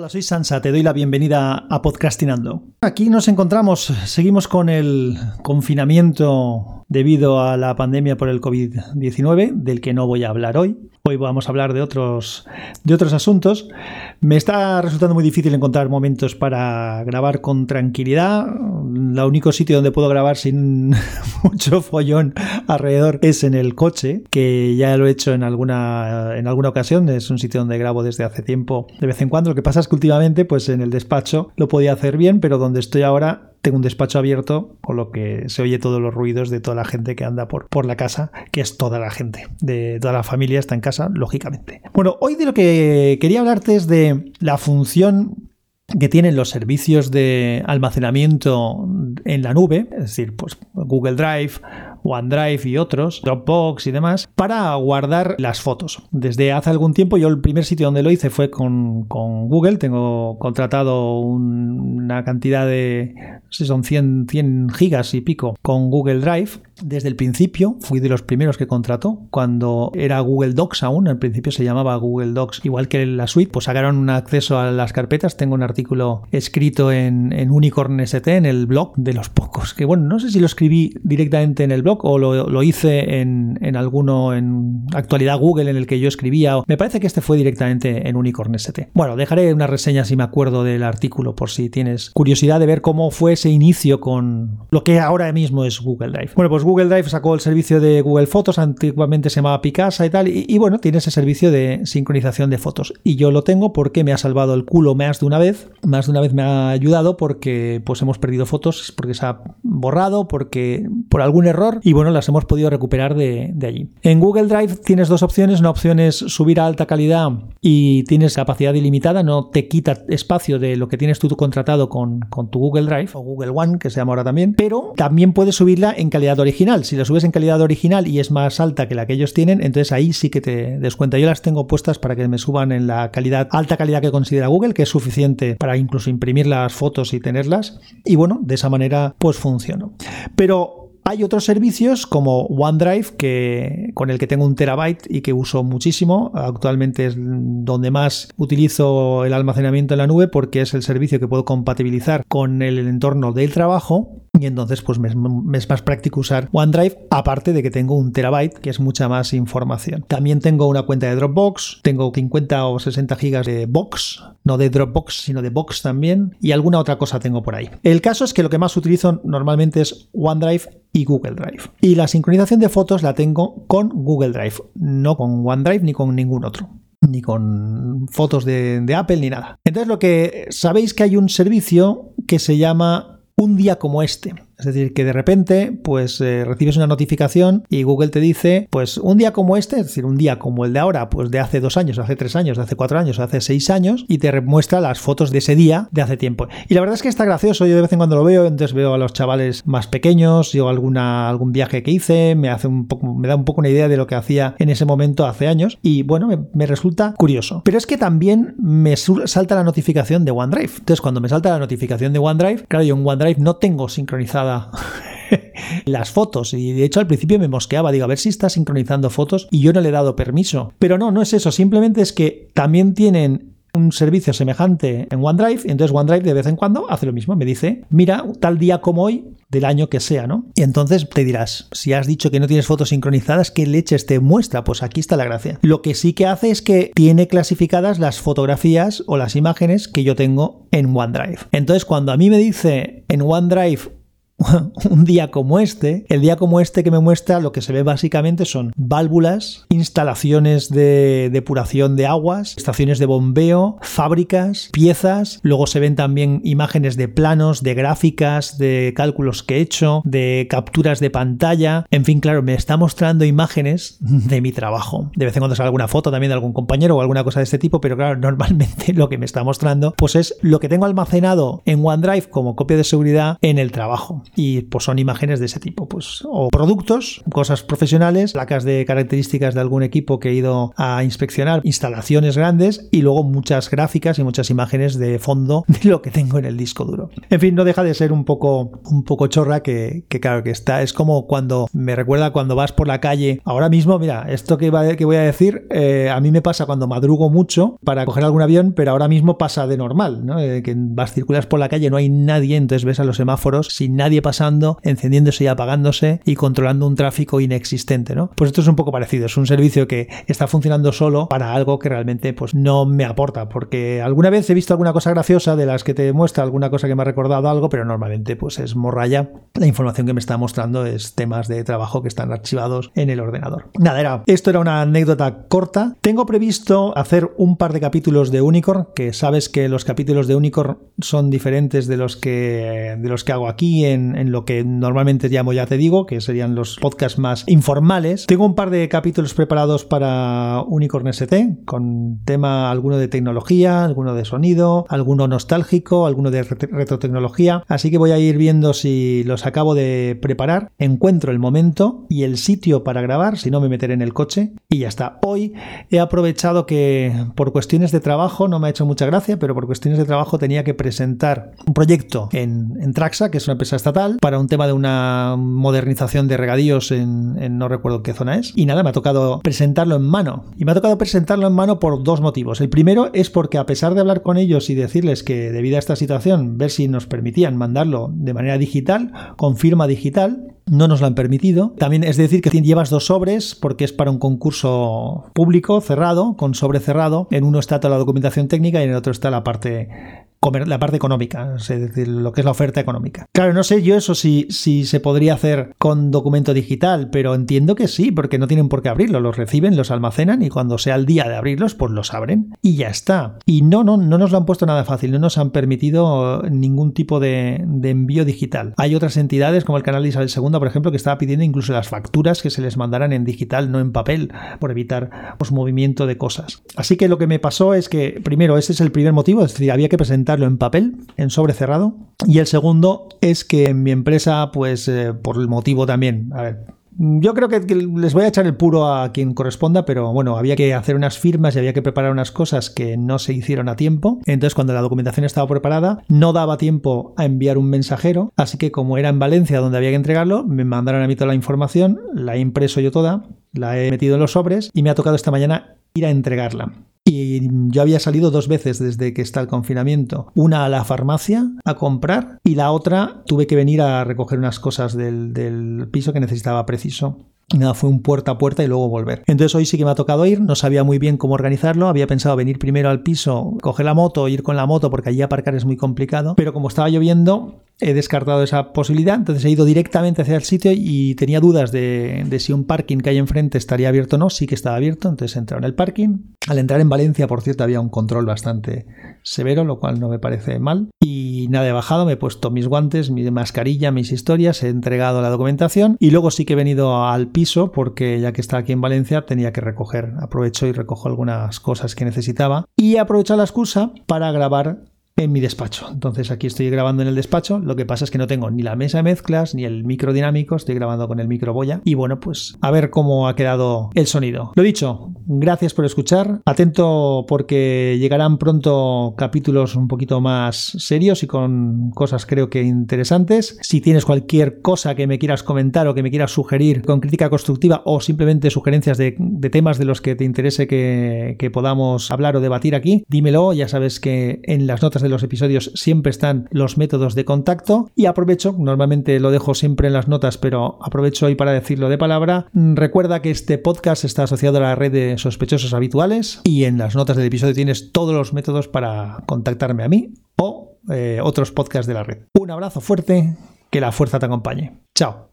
Hola, soy Sansa, te doy la bienvenida a Podcastinando. Aquí nos encontramos, seguimos con el confinamiento debido a la pandemia por el COVID-19, del que no voy a hablar hoy. Hoy vamos a hablar de otros, de otros asuntos. Me está resultando muy difícil encontrar momentos para grabar con tranquilidad. El único sitio donde puedo grabar sin mucho follón alrededor es en el coche, que ya lo he hecho en alguna, en alguna ocasión. Es un sitio donde grabo desde hace tiempo, de vez en cuando. Lo que pasa es que últimamente, pues en el despacho lo podía hacer bien, pero donde estoy ahora tengo un despacho abierto, con lo que se oye todos los ruidos de toda la gente que anda por, por la casa, que es toda la gente, de toda la familia está en casa, lógicamente. Bueno, hoy de lo que quería hablarte es de la función que tienen los servicios de almacenamiento en la nube, es decir, pues Google Drive, OneDrive y otros, Dropbox y demás, para guardar las fotos. Desde hace algún tiempo, yo el primer sitio donde lo hice fue con, Google. Tengo contratado una cantidad de, no sé, son 100, 100 gigas y pico con Google Drive. Desde el principio fui de los primeros que contrató, cuando era Google Docs aún, al principio se llamaba Google Docs, igual que la suite, pues sacaron un acceso a las carpetas. Tengo un artículo escrito en, Unicorn ST, en el blog de los pocos, que bueno, no sé si lo escribí directamente en el blog o lo, hice en, en, alguno en actualidad Google en el que yo escribía. Me parece que este fue directamente en Unicorn ST. Bueno, dejaré una reseña si me acuerdo del artículo por si tienes curiosidad de ver cómo fue ese inicio con lo que ahora mismo es Google Drive. Bueno, pues Google Drive sacó el servicio de Google Fotos, antiguamente se llamaba Picasa y tal, y, bueno, tiene ese servicio de sincronización de fotos. Y yo lo tengo porque me ha salvado el culo más de una vez, más de una vez me ha ayudado porque pues hemos perdido fotos, porque se ha borrado, porque por algún error y bueno, las hemos podido recuperar de, allí. En Google Drive tienes dos opciones, una opción es subir a alta calidad y tienes capacidad ilimitada, no te quita espacio de lo que tienes tú contratado con, con tu Google Drive o Google One, que se llama ahora también, pero también puedes subirla en calidad original. Si la subes en calidad original y es más alta que la que ellos tienen, entonces ahí sí que te descuenta. Yo las tengo puestas para que me suban en la calidad, alta calidad que considera Google, que es suficiente para incluso imprimir las fotos y tenerlas. Y bueno, de esa manera pues funciona. Pero hay otros servicios como OneDrive, que, con el que tengo un terabyte y que uso muchísimo. Actualmente es donde más utilizo el almacenamiento en la nube porque es el servicio que puedo compatibilizar con el entorno del trabajo. Y entonces, pues me, es más práctico usar OneDrive, aparte de que tengo un terabyte, que es mucha más información. También tengo una cuenta de Dropbox, tengo 50 o 60 gigas de Box, no de Dropbox, sino de Box también, y alguna otra cosa tengo por ahí. El caso es que lo que más utilizo normalmente es OneDrive y Google Drive. Y la sincronización de fotos la tengo con Google Drive, no con OneDrive ni con ningún otro ni con fotos de, de, Apple ni nada. Entonces lo que sabéis que hay un servicio que se llama un día como este. Es decir, que de repente, pues eh, recibes una notificación y Google te dice, pues un día como este, es decir, un día como el de ahora, pues de hace dos años, hace tres años, de hace cuatro años, hace seis años, y te muestra las fotos de ese día de hace tiempo. Y la verdad es que está gracioso, yo de vez en cuando lo veo, entonces veo a los chavales más pequeños, yo alguna, algún viaje que hice, me hace un poco, me da un poco una idea de lo que hacía en ese momento hace años, y bueno, me resulta curioso. Pero es que también me salta la notificación de OneDrive. Entonces, cuando me salta la notificación de OneDrive, claro, yo en OneDrive no tengo sincronizada las fotos. Y de hecho al principio me mosqueaba, digo, a ver si está sincronizando fotos y yo no le he dado permiso. Pero no, no es eso, simplemente es que también tienen un servicio semejante en OneDrive entonces OneDrive de vez en cuando hace lo mismo, me dice, mira, tal día como hoy del año que sea, ¿no? Y entonces te dirás, si has dicho que no tienes fotos sincronizadas, ¿qué leches te muestra? Pues aquí está la gracia. Lo que sí que hace es que tiene clasificadas las fotografías o las imágenes que yo tengo en OneDrive. Entonces cuando a mí me dice en OneDrive un día como este, el día como este que me muestra lo que se ve básicamente son válvulas, instalaciones de depuración de aguas, estaciones de bombeo, fábricas, piezas, luego se ven también imágenes de planos, de gráficas, de cálculos que he hecho, de capturas de pantalla, en fin, claro, me está mostrando imágenes de mi trabajo. De vez en cuando sale alguna foto también de algún compañero o alguna cosa de este tipo, pero claro, normalmente lo que me está mostrando pues es lo que tengo almacenado en OneDrive como copia de seguridad en el trabajo. Y pues son imágenes de ese tipo, pues o productos, cosas profesionales, placas de características de algún equipo que he ido a inspeccionar, instalaciones grandes y luego muchas gráficas y muchas imágenes de fondo de lo que tengo en el disco duro. En fin, no deja de ser un poco un poco chorra que, claro que está es como cuando me recuerda cuando vas por la calle. Ahora mismo, mira, esto que, que voy a decir eh, a mí me pasa cuando madrugo mucho para coger algún avión, pero ahora mismo pasa de normal, ¿no? Eh, que vas circulas por la calle, no hay nadie, entonces ves a los semáforos sin nadie pasando, encendiéndose y apagándose y controlando un tráfico inexistente, ¿no? Pues esto es un poco parecido, es un servicio que está funcionando solo para algo que realmente pues no me aporta, porque alguna vez he visto alguna cosa graciosa de las que te muestra alguna cosa que me ha recordado algo, pero normalmente pues es morralla. La información que me está mostrando es temas de trabajo que están archivados en el ordenador. Nada, era, esto era una anécdota corta. Tengo previsto hacer un par de capítulos de Unicorn, que sabes que los capítulos de Unicorn son diferentes de los que, de los que hago aquí en, en lo que normalmente llamo, ya te digo, que serían los podcasts más informales. Tengo un par de capítulos preparados para Unicorn ST, con tema alguno de tecnología, alguno de sonido, alguno nostálgico, alguno de retrotecnología. Así que voy a ir viendo si los acabo de preparar, encuentro el momento y el sitio para grabar, si no me meteré en el coche y ya está. Hoy he aprovechado que por cuestiones de trabajo, no me ha hecho mucha gracia, pero por cuestiones de trabajo tenía que presentar un proyecto en, en Traxa, que es una empresa para un tema de una modernización de regadíos en, en no recuerdo qué zona es. Y nada, me ha tocado presentarlo en mano. Y me ha tocado presentarlo en mano por dos motivos. El primero es porque a pesar de hablar con ellos y decirles que debido a esta situación, ver si nos permitían mandarlo de manera digital, con firma digital, no nos lo han permitido. También es decir que llevas dos sobres porque es para un concurso público cerrado, con sobre cerrado. En uno está toda la documentación técnica y en el otro está la parte la parte económica, es decir, lo que es la oferta económica. Claro, no sé yo eso si, si se podría hacer con documento digital, pero entiendo que sí, porque no tienen por qué abrirlo, los reciben, los almacenan y cuando sea el día de abrirlos, pues los abren y ya está. Y no, no, no nos lo han puesto nada fácil, no nos han permitido ningún tipo de, envío digital. Hay otras entidades como el canal de Isabel II, por ejemplo, que estaba pidiendo incluso las facturas que se les mandaran en digital, no en papel, por evitar pues, movimiento de cosas. Así que lo que me pasó es que, primero, ese es el primer motivo, es decir, había que presentar en papel, en sobre cerrado. Y el segundo es que en mi empresa, pues eh, por el motivo también, a ver, yo creo que les voy a echar el puro a quien corresponda, pero bueno, había que hacer unas firmas y había que preparar unas cosas que no se hicieron a tiempo. Entonces, cuando la documentación estaba preparada, no daba tiempo a enviar un mensajero. Así que, como era en Valencia donde había que entregarlo, me mandaron a mí toda la información, la he impreso yo toda, la he metido en los sobres y me ha tocado esta mañana ir a entregarla. Y yo había salido dos veces desde que está el confinamiento. Una a la farmacia a comprar y la otra tuve que venir a recoger unas cosas del, del piso que necesitaba preciso. Nada, fue un puerta a puerta y luego volver. Entonces hoy sí que me ha tocado ir, no sabía muy bien cómo organizarlo, había pensado venir primero al piso, coger la moto, ir con la moto porque allí aparcar es muy complicado, pero como estaba lloviendo he descartado esa posibilidad, entonces he ido directamente hacia el sitio y tenía dudas de, si un parking que hay enfrente estaría abierto o no, sí que estaba abierto, entonces he entrado en el parking. Al entrar en Valencia, por cierto, había un control bastante severo, lo cual no me parece mal. Y nada, he bajado, me he puesto mis guantes, mi mascarilla, mis historias, he entregado la documentación y luego sí que he venido al piso porque ya que está aquí en Valencia tenía que recoger, aprovecho y recojo algunas cosas que necesitaba y he la excusa para grabar mi despacho. Entonces aquí estoy grabando en el despacho, lo que pasa es que no tengo ni la mesa de mezclas ni el micro dinámico, estoy grabando con el micro boya y bueno, pues a ver cómo ha quedado el sonido. Lo dicho, gracias por escuchar, atento porque llegarán pronto capítulos un poquito más serios y con cosas creo que interesantes. Si tienes cualquier cosa que me quieras comentar o que me quieras sugerir con crítica constructiva o simplemente sugerencias de, temas de los que te interese que, que podamos hablar o debatir aquí, dímelo, ya sabes que en las notas de los episodios siempre están los métodos de contacto y aprovecho, normalmente lo dejo siempre en las notas, pero aprovecho hoy para decirlo de palabra. Recuerda que este podcast está asociado a la red de sospechosos habituales y en las notas del episodio tienes todos los métodos para contactarme a mí o eh, otros podcasts de la red. Un abrazo fuerte, que la fuerza te acompañe. Chao.